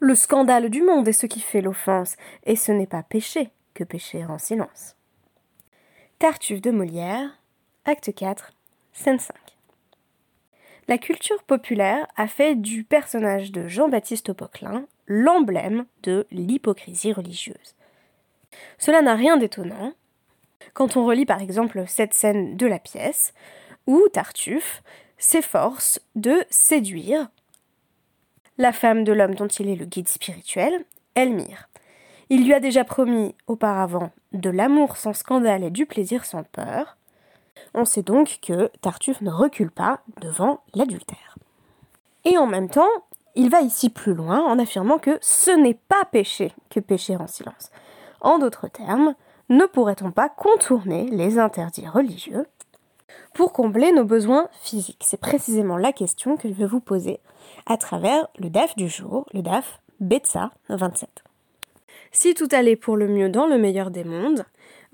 le scandale du monde est ce qui fait l'offense, et ce n'est pas pécher que pécher en silence. Tartuffe de Molière, acte 4, scène 5. La culture populaire a fait du personnage de Jean-Baptiste Poquelin l'emblème de l'hypocrisie religieuse. Cela n'a rien d'étonnant quand on relit par exemple cette scène de la pièce où Tartuffe s'efforce de séduire la femme de l'homme dont il est le guide spirituel, Elmire. Il lui a déjà promis auparavant de l'amour sans scandale et du plaisir sans peur. On sait donc que Tartuffe ne recule pas devant l'adultère. Et en même temps, il va ici plus loin en affirmant que ce n'est pas péché que pécher en silence. En d'autres termes, ne pourrait-on pas contourner les interdits religieux pour combler nos besoins physiques C'est précisément la question que je vais vous poser à travers le DAF du jour, le DAF Betsa 27. Si tout allait pour le mieux dans le meilleur des mondes,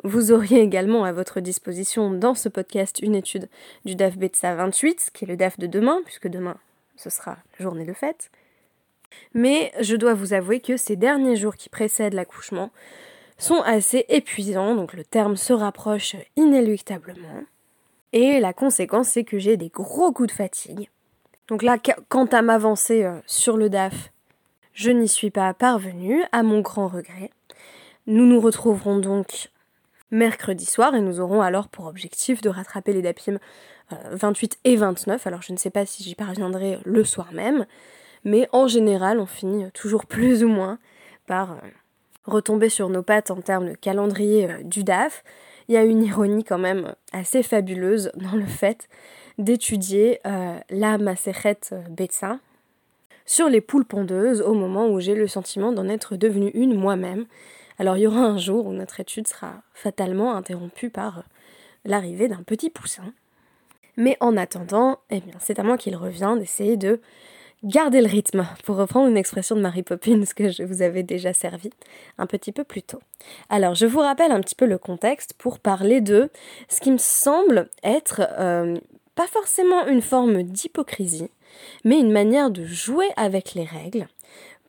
vous auriez également à votre disposition dans ce podcast une étude du DAF Betsa 28, qui est le DAF de demain, puisque demain ce sera journée de fête. Mais je dois vous avouer que ces derniers jours qui précèdent l'accouchement sont assez épuisants, donc le terme se rapproche inéluctablement. Et la conséquence, c'est que j'ai des gros coups de fatigue. Donc là, quant à m'avancer euh, sur le DAF, je n'y suis pas parvenue, à mon grand regret. Nous nous retrouverons donc mercredi soir et nous aurons alors pour objectif de rattraper les DAPIM 28 euh, et 29. Alors je ne sais pas si j'y parviendrai le soir même, mais en général on finit toujours plus ou moins par euh, retomber sur nos pattes en termes de calendrier du DAF il y a une ironie quand même assez fabuleuse dans le fait d'étudier euh, la Maseret euh, Betsa sur les poules pondeuses au moment où j'ai le sentiment d'en être devenue une moi-même. Alors il y aura un jour où notre étude sera fatalement interrompue par euh, l'arrivée d'un petit poussin. Mais en attendant, eh bien, c'est à moi qu'il revient d'essayer de Gardez le rythme, pour reprendre une expression de Mary Poppins que je vous avais déjà servi un petit peu plus tôt. Alors, je vous rappelle un petit peu le contexte pour parler de ce qui me semble être euh, pas forcément une forme d'hypocrisie, mais une manière de jouer avec les règles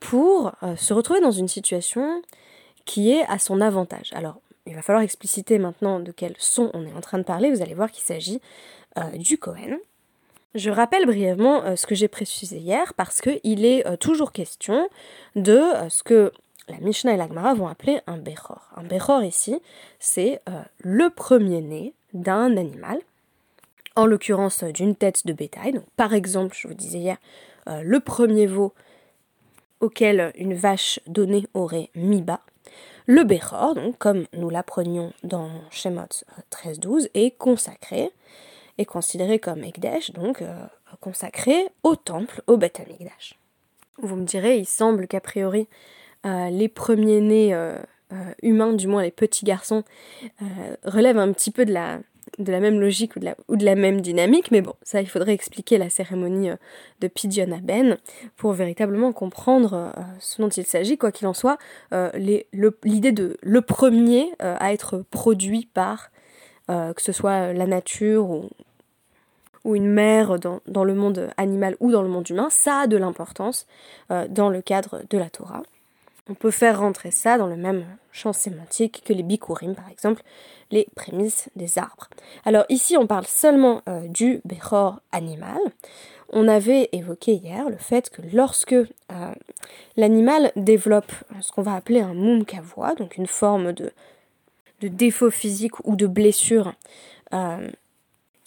pour euh, se retrouver dans une situation qui est à son avantage. Alors, il va falloir expliciter maintenant de quel son on est en train de parler. Vous allez voir qu'il s'agit euh, du Cohen. Je rappelle brièvement euh, ce que j'ai précisé hier parce qu'il est euh, toujours question de euh, ce que la Mishnah et la Gemara vont appeler un Bechor. Un Bechor ici, c'est le premier-né d'un animal, en l'occurrence d'une tête de bétail. Par exemple, je vous disais hier, le premier veau auquel une vache donnée aurait mis bas. Le Bechor, donc, comme nous l'apprenions dans Shemot 13-12, est consacré considéré comme Ekdesh, donc euh, consacré au temple, au Beth Amikdash. Vous me direz, il semble qu'a priori euh, les premiers-nés euh, humains, du moins les petits garçons, relèvent un petit peu de la, même logique ou de la, ou de la même dynamique, mais bon, ça il faudrait expliquer la cérémonie de Pidyon Aben pour véritablement comprendre ce dont il s'agit. Quoi qu'il en soit, l'idée de le premier à être produit par que ce soit la nature ou, ou une mère dans, le monde animal ou dans le monde humain, ça a de l'importance euh, dans le cadre de la Torah. On peut faire rentrer ça dans le même champ sémantique que les bikurim, par exemple, les prémices des arbres. Alors ici, on parle seulement euh, du Bechor animal. On avait évoqué hier le fait que lorsque euh, l'animal développe ce qu'on va appeler un mum kavoa, donc une forme de, de défaut physique ou de blessure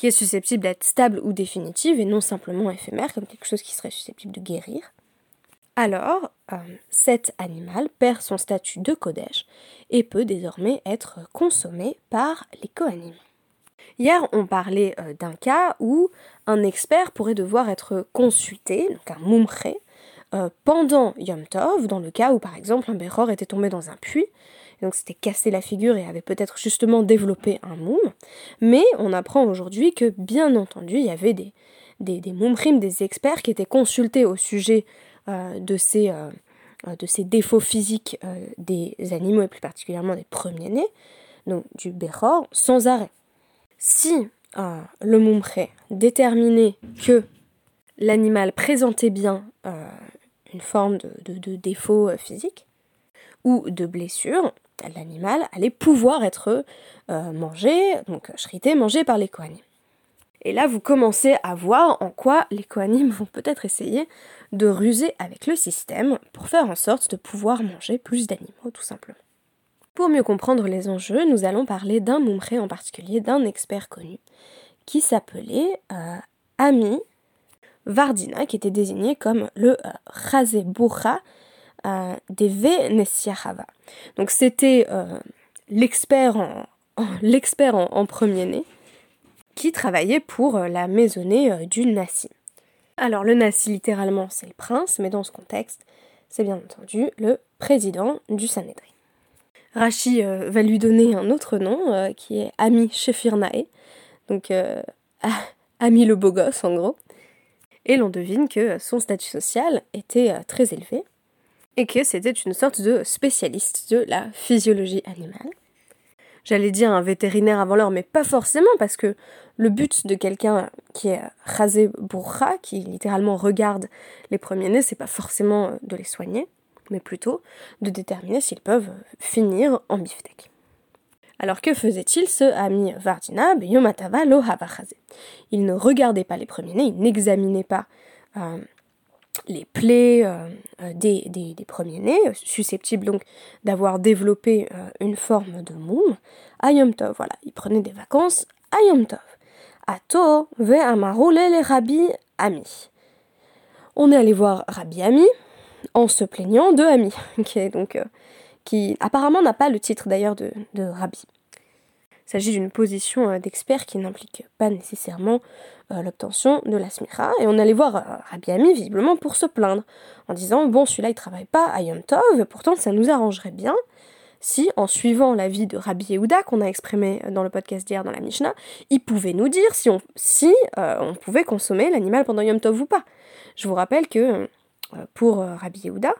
est susceptible d'être stable ou définitive et non simplement éphémère, comme quelque chose qui serait susceptible de guérir, alors euh, cet animal perd son statut de Kodesh et peut désormais être consommé par les Kohanim. Hier, on parlait euh, d'un cas où un expert pourrait devoir être consulté, donc un mumré, euh, pendant Yom Tov, dans le cas où par exemple un Béror était tombé dans un puits donc c'était cassé la figure et avait peut-être justement développé un moum. Mais on apprend aujourd'hui que bien entendu il y avait des, des, des experts qui étaient consultés au sujet euh, de, ces, euh, de ces défauts physiques euh, des animaux et plus particulièrement des premiers-nés, donc du Bechor, sans arrêt. Si le moumré déterminait que l'animal présentait bien une forme de, défaut physique ou de blessure, l'animal allait pouvoir être mangé, donc shrité, mangé par les Kohanim. Et là, vous commencez à voir en quoi les Kohanim vont peut-être essayer de ruser avec le système pour faire en sorte de pouvoir manger plus d'animaux, tout simplement. Pour mieux comprendre les enjeux, nous allons parler d'un mumré en particulier, d'un expert connu, qui s'appelait euh, Ami Vardina, qui était désigné comme le euh, euh, des Venesiahava. Donc c'était euh, l'expert en, premier-né qui travaillait pour la maisonnée du Nassi. Alors le Nassi littéralement c'est le prince, mais dans ce contexte c'est bien entendu le président du Sanhedrin. Rachi euh, va lui donner un autre nom euh, qui est Ami Shefirnae, donc euh, Ami le beau gosse en gros. Et l'on devine que son statut social était très élevé et que c'était une sorte de spécialiste de la physiologie animale. J'allais dire un vétérinaire avant l'heure, mais pas forcément, parce que le but de quelqu'un qui est rasé bourra, qui littéralement regarde les premiers-nés, c'est pas forcément de les soigner mais plutôt de déterminer s'ils peuvent finir en beefsteak. Alors que faisait-il ce ami Vardina Yomatava lo Il ne regardait pas les premiers-nés, il n'examinait pas euh, les plaies euh, euh, des, premiers-nés, susceptibles donc d'avoir développé une forme de moum. Ayom Tov, voilà, il prenait des vacances. Ayom Tov. Ato ve les Rabbi Ami. On est allé voir Rabbi Ami, en se plaignant de Ami, qui euh, apparemment n'a pas le titre d'ailleurs de, rabbi. Il s'agit d'une position euh, d'expert qui n'implique pas nécessairement euh, l'obtention de la smira. Et on allait voir Rabbi Ami visiblement pour se plaindre, en disant bon celui-là il travaille pas à Yom Tov, pourtant ça nous arrangerait bien si, en suivant l'avis de Rabbi Yehuda qu'on a exprimé dans le podcast d'hier dans la Mishnah, il pouvait nous dire si on, pouvait consommer l'animal pendant Yom Tov ou pas. Je vous rappelle que euh, pour euh, Rabbi Yehuda.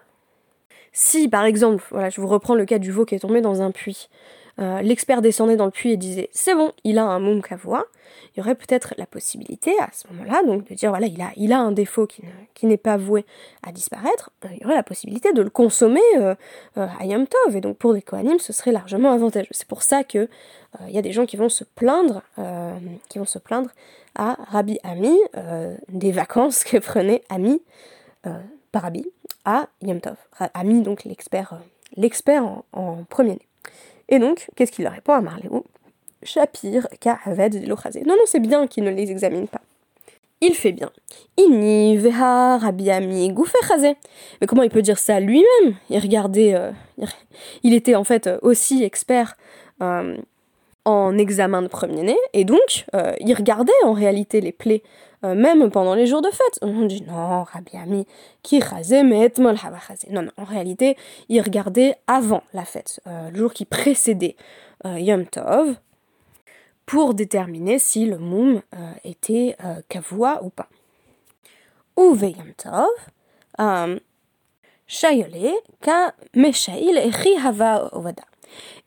Si, par exemple, voilà, je vous reprends le cas du veau qui est tombé dans un puits, euh, l'expert descendait dans le puits et disait c'est bon, il a un moum kavoa, il y aurait peut-être la possibilité à ce moment-là, donc de dire voilà, il a, a un défaut qui, n'est pas voué à disparaître, il y aurait la possibilité de le consommer à Yom Tov, et donc pour des Kohanim, ce serait largement avantageux. C'est pour ça que il y a des gens qui vont se plaindre, qui vont se plaindre à Rabbi Ami des vacances que prenait Ami Parabi à Yom Tov, a mis donc l'expert euh, l'expert en, premier né. Et donc, qu'est-ce qu'il répond à Marléo Shapir, Kahaved, Delochrasé. Non, non, c'est bien qu'il ne les examine pas. Il fait bien. Inni, Veha, Rabbi Ami, Mais comment il peut dire ça lui-même? Il regardait. Euh, il était en fait aussi expert euh, en examen de premier-né, et donc il regardait en réalité les plaies euh, même pendant les jours de fête. On dit non, Rabbi Ami, qui mais Non, non, en réalité, il regardait avant la fête, euh, le jour qui précédait euh, Yom Tov, pour déterminer si le moum était kavua ou pas. Ouve Yom Tov, Shayole, ka Meshail et Hava.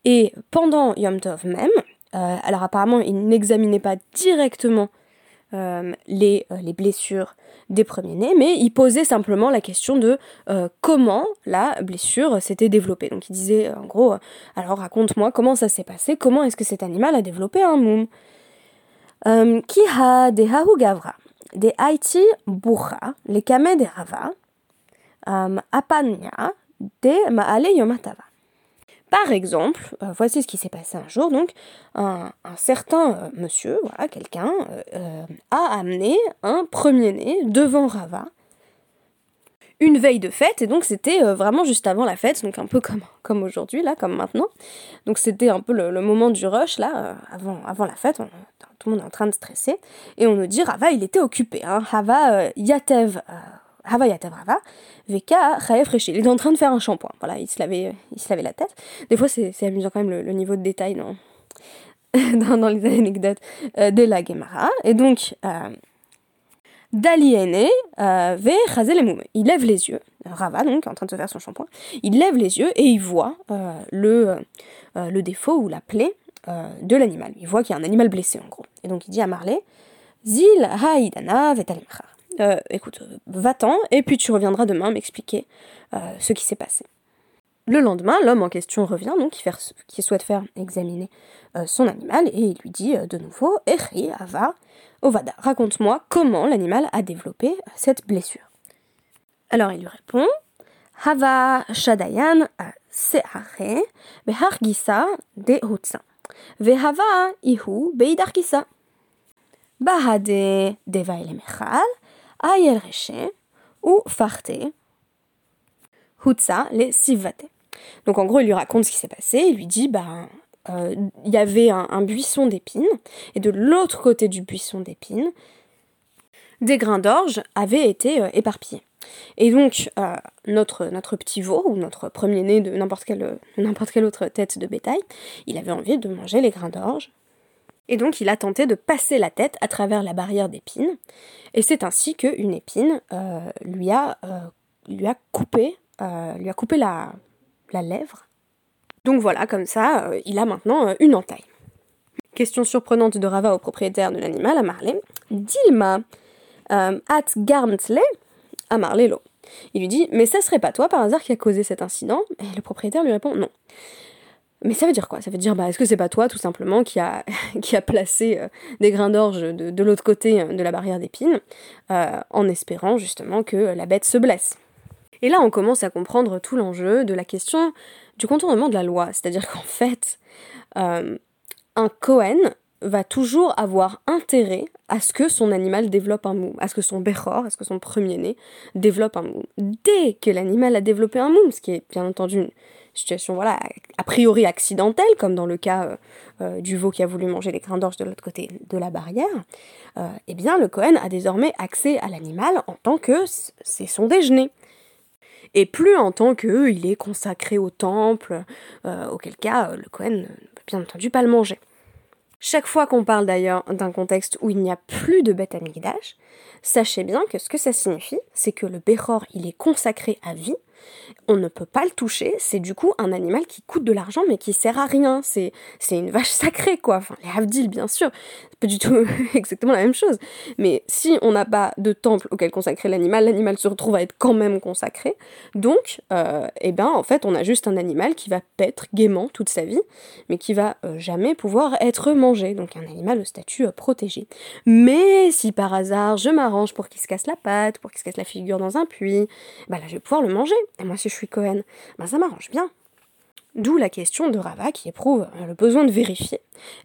Et pendant Yom Tov même, alors apparemment il n'examinait pas directement euh, les, euh, les, blessures des premiers-nés, mais il posait simplement la question de euh, comment la blessure s'était développée. Donc il disait en gros, alors raconte-moi comment ça s'est passé, comment est-ce que cet animal a développé un moum. Qui ha de gavra, de haiti les kame de rava, apanya, de maale yomatava. Par exemple, euh, voici ce qui s'est passé un jour, donc un, certain euh, monsieur, voilà, quelqu'un, euh, a amené un premier-né devant Rava, une veille de fête, et donc c'était vraiment juste avant la fête, donc un peu comme, aujourd'hui, là, comme maintenant. Donc c'était un peu le, moment du rush, là, avant, avant la fête, tout le monde est en train de stresser, et on nous dit, Rava, il était occupé, hein, Rava Yatev Rava, Veka Il est en train de faire un shampoing. Voilà, il se lavait, il se lavait la tête. Des fois, c'est amusant quand même le, niveau de détail dans, dans, les anecdotes euh, de la Gemara. Et donc, euh, Daliene euh, ve Il lève les yeux. Rava, donc, en train de se faire son shampoing. Il lève les yeux et il voit euh, le, le défaut ou la plaie de l'animal. Il voit qu'il y a un animal blessé, en gros. Et donc, il dit à Marley Zil haïdana écoute, va-t'en, et puis tu reviendras demain m'expliquer ce qui s'est passé. Le lendemain, l'homme en question revient, donc qui, souhaite faire examiner son animal, et il lui dit de nouveau Eri, Ava, Ovada, raconte-moi comment l'animal a développé cette blessure. Alors il lui répond Hava Shadayan Seare Behargisa de Hutsa. Vehava Ihu Beidargisa. Bahade Deva Mechal, Ayel Reche, ou Farte, Hutsa le Sivate. Donc en gros, il lui raconte ce qui s'est passé, il lui dit, ben, euh, il y avait un, buisson d'épines, et de l'autre côté du buisson d'épines, des grains d'orge avaient été euh, éparpillés. Et donc, euh, notre, petit veau, ou notre premier-né de n'importe quelle autre tête de bétail, il avait envie de manger les grains d'orge. Et donc, il a tenté de passer la tête à travers la barrière d'épines. Et c'est ainsi qu'une épine lui, a, lui a coupé, lui a coupé la, la lèvre donc voilà, comme ça, euh, il a maintenant euh, une entaille. Question surprenante de Rava au propriétaire de l'animal, à Marley. Dilma euh, at garmtle à Marlelo. Il lui dit Mais ça serait pas toi par hasard qui a causé cet incident? Et le propriétaire lui répond Non. Mais ça veut dire quoi? Ça veut dire, bah, est-ce que c'est pas toi, tout simplement, qui a, placé des grains d'orge de, l'autre côté de la barrière d'épines, en espérant justement que la bête se blesse? Et là, on commence à comprendre tout l'enjeu de la question du contournement de la loi. C'est-à-dire qu'en fait, euh, un Cohen va toujours avoir intérêt à ce que son animal développe un moum, à ce que son Bechor, à ce que son premier-né développe un moum. Dès que l'animal a développé un moum, ce qui est bien entendu situation voilà a priori accidentelle, comme dans le cas euh, euh, du veau qui a voulu manger les grains d'orge de l'autre côté de la barrière, eh bien le Cohen a désormais accès à l'animal en tant que c'est son déjeuner et plus en tant que il est consacré au temple, euh, auquel cas euh, le Cohen ne peut bien entendu pas le manger. Chaque fois qu'on parle d'ailleurs d'un contexte où il n'y a plus de bête amigdash, sachez bien que ce que ça signifie, c'est que le Bechor, il est consacré à vie, on ne peut pas le toucher, c'est du coup un animal qui coûte de l'argent mais qui sert à rien, c'est une vache sacrée quoi, les Havdil bien sûr, c'est pas du tout exactement la même chose, mais si on n'a pas de temple auquel consacrer l'animal, l'animal se retrouve à être quand même consacré, donc euh, eh ben en fait on a juste un animal qui va paître gaiement toute sa vie, mais qui va euh, jamais pouvoir être mangé, donc un animal au statut euh, protégé. Mais si par hasard je m'arrange pour qu'il se casse la patte, pour qu'il se casse la figure dans un puits, bah là je vais pouvoir le manger, et moi, si je suis Cohen, ben ça m'arrange bien. D'où la question de Rava qui éprouve le besoin de vérifier.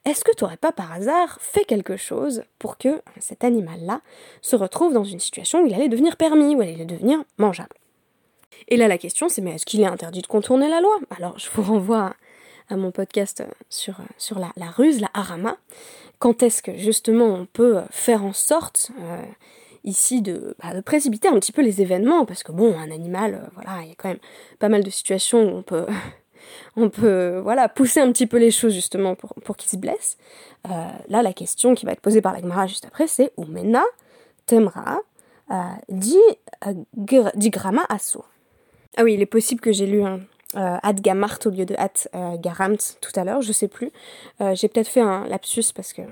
Est-ce que tu n'aurais pas par hasard fait quelque chose pour que cet animal-là se retrouve dans une situation où il allait devenir permis, où il allait devenir mangeable? Et là, la question, c'est mais est-ce qu'il est interdit de contourner la loi? Alors, je vous renvoie à mon podcast sur, sur la, ruse, la harama. Quand est-ce que justement on peut faire en sorte euh, ici bah, de, précipiter un petit peu les événements, parce que bon, un animal, euh, voilà, il y a quand même pas mal de situations où on peut, on peut voilà, pousser un petit peu les choses justement pour, pour qu'il se blesse. Euh, là, la question qui va être posée par la Gemara juste après, c'est Umena temra euh, di, grama asso. Ah oui, il est possible que j'ai lu un, euh, Gamart au lieu de At Garamt tout à l'heure, je sais plus. j'ai peut-être fait un lapsus parce que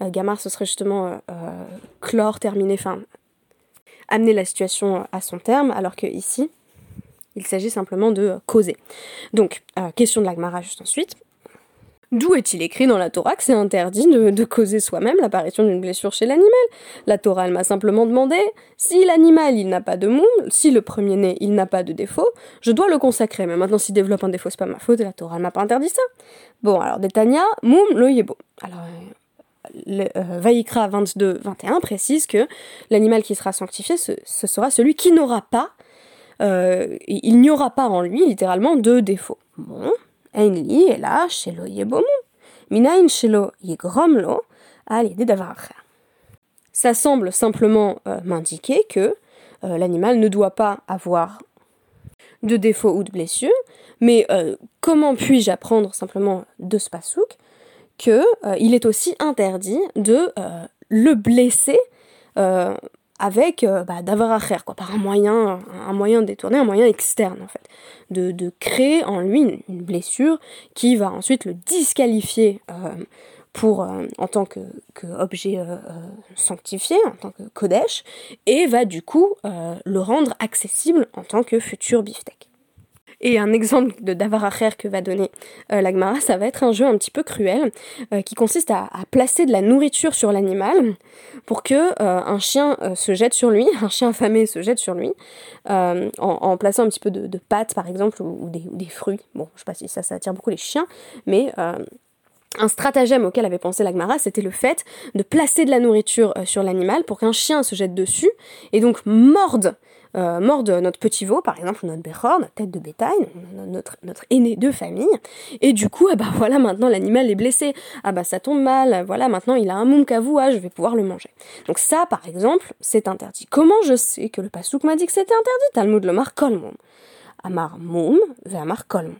Gamar ce serait justement clore, terminer, enfin amener la situation à son terme, alors que ici, il s'agit simplement de causer. Donc, euh, question de l'Agmara juste ensuite. D'où est-il écrit dans la Torah que c'est interdit de, causer soi-même l'apparition d'une blessure chez l'animal? La Torah, m'a simplement demandé si l'animal, il n'a pas de moum, si le premier-né, il n'a pas de défaut, je dois le consacrer. Mais maintenant, s'il développe un défaut, c'est pas ma faute la Torah, elle m'a pas interdit ça. Bon, alors, Détania, moum, lo yebo. Alors, le, euh, Vaikra 22-21 précise que l'animal qui sera sanctifié, ce, sera celui qui n'aura pas, euh, il n'y aura pas en lui littéralement de défaut. Bon, est là. Minain Shelo Yegromlo, à l'idée d'avoir Ça semble simplement euh, m'indiquer que l'animal ne doit pas avoir de défaut ou de blessure, mais comment puis-je apprendre simplement de ce pasouk qu'il euh, est aussi interdit de euh, le blesser euh, avec bah, d'avoir à faire, quoi, par un moyen, détourné, un moyen externe en fait, de, créer en lui une, blessure qui va ensuite le disqualifier en tant que, sanctifié, en tant que Kodesh, et va du coup le rendre accessible en tant que futur beefsteak. Et un exemple de Davaracher que va donner euh, l'Agmara, ça va être un jeu un petit peu cruel euh, qui consiste à, placer de la nourriture sur l'animal pour que euh, un chien se jette sur lui, un chien affamé se jette sur lui, en, plaçant un petit peu de, pâtes par exemple ou, des, fruits. Bon, je sais pas si ça, ça attire beaucoup les chiens, mais un stratagème auquel avait pensé l'Agmara, c'était le fait de placer de la nourriture sur l'animal pour qu'un chien se jette dessus et donc morde euh, mort de notre petit veau, par exemple, notre béchor, notre tête de bétail, notre, notre aîné de famille, et du coup, ah bah voilà, maintenant l'animal est blessé, ah bah ça tombe mal, voilà, maintenant il a un moum kavoua, je vais pouvoir le manger. Donc ça, par exemple, c'est interdit. Comment je sais que le pasouk m'a dit que c'était interdit? Talmud le mar kolmum. Amar moum, amar kolmum.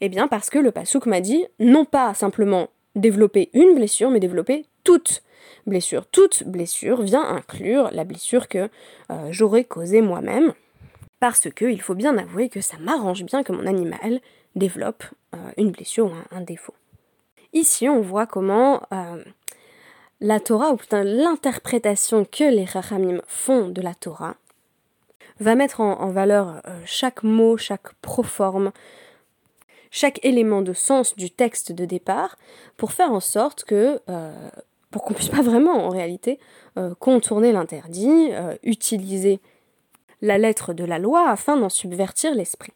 Eh bien, parce que le pasouk m'a dit, non pas simplement développer une blessure, mais développer toute blessure. Toute blessure vient inclure la blessure que euh, j'aurais causée moi-même, parce que il faut bien avouer que ça m'arrange bien que mon animal développe euh, une blessure ou un, défaut. Ici, on voit comment euh, la Torah, ou l'interprétation que les Rachamim font de la Torah, va mettre en, valeur chaque mot, chaque proforme, chaque élément de sens du texte de départ pour faire en sorte que pour qu'on puisse pas vraiment en réalité euh, contourner l'interdit, euh, utiliser la lettre de la loi afin d'en subvertir l'esprit.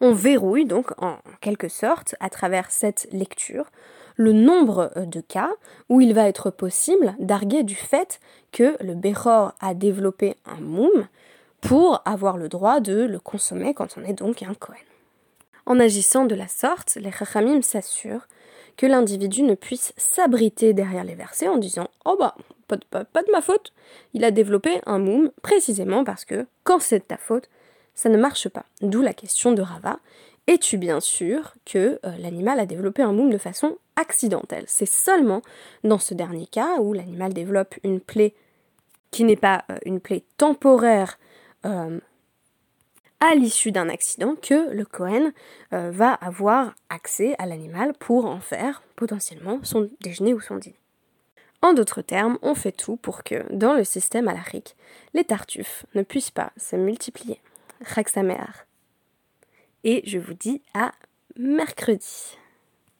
On verrouille donc en quelque sorte, à travers cette lecture, le nombre euh, de cas où il va être possible d'arguer du fait que le Bechor a développé un moum pour avoir le droit de le consommer quand on est donc un Kohen. En agissant de la sorte, les Chachamim s'assurent que l'individu ne puisse s'abriter derrière les versets en disant Oh bah, pas de, ma faute, il a développé un moum précisément parce que quand c'est de ta faute, ça ne marche pas. D'où la question de Rava. Es-tu bien sûr que euh, l'animal a développé un moum de façon accidentelle? C'est seulement dans ce dernier cas où l'animal développe une plaie qui n'est pas euh, une plaie temporaire euh, à l'issue d'un accident que le Cohen euh, va avoir accès à l'animal pour en faire potentiellement son déjeuner ou son dîner. En d'autres termes, on fait tout pour que, dans le système alarique, les tartuffes ne puissent pas se multiplier. mère. Et je vous dis à mercredi.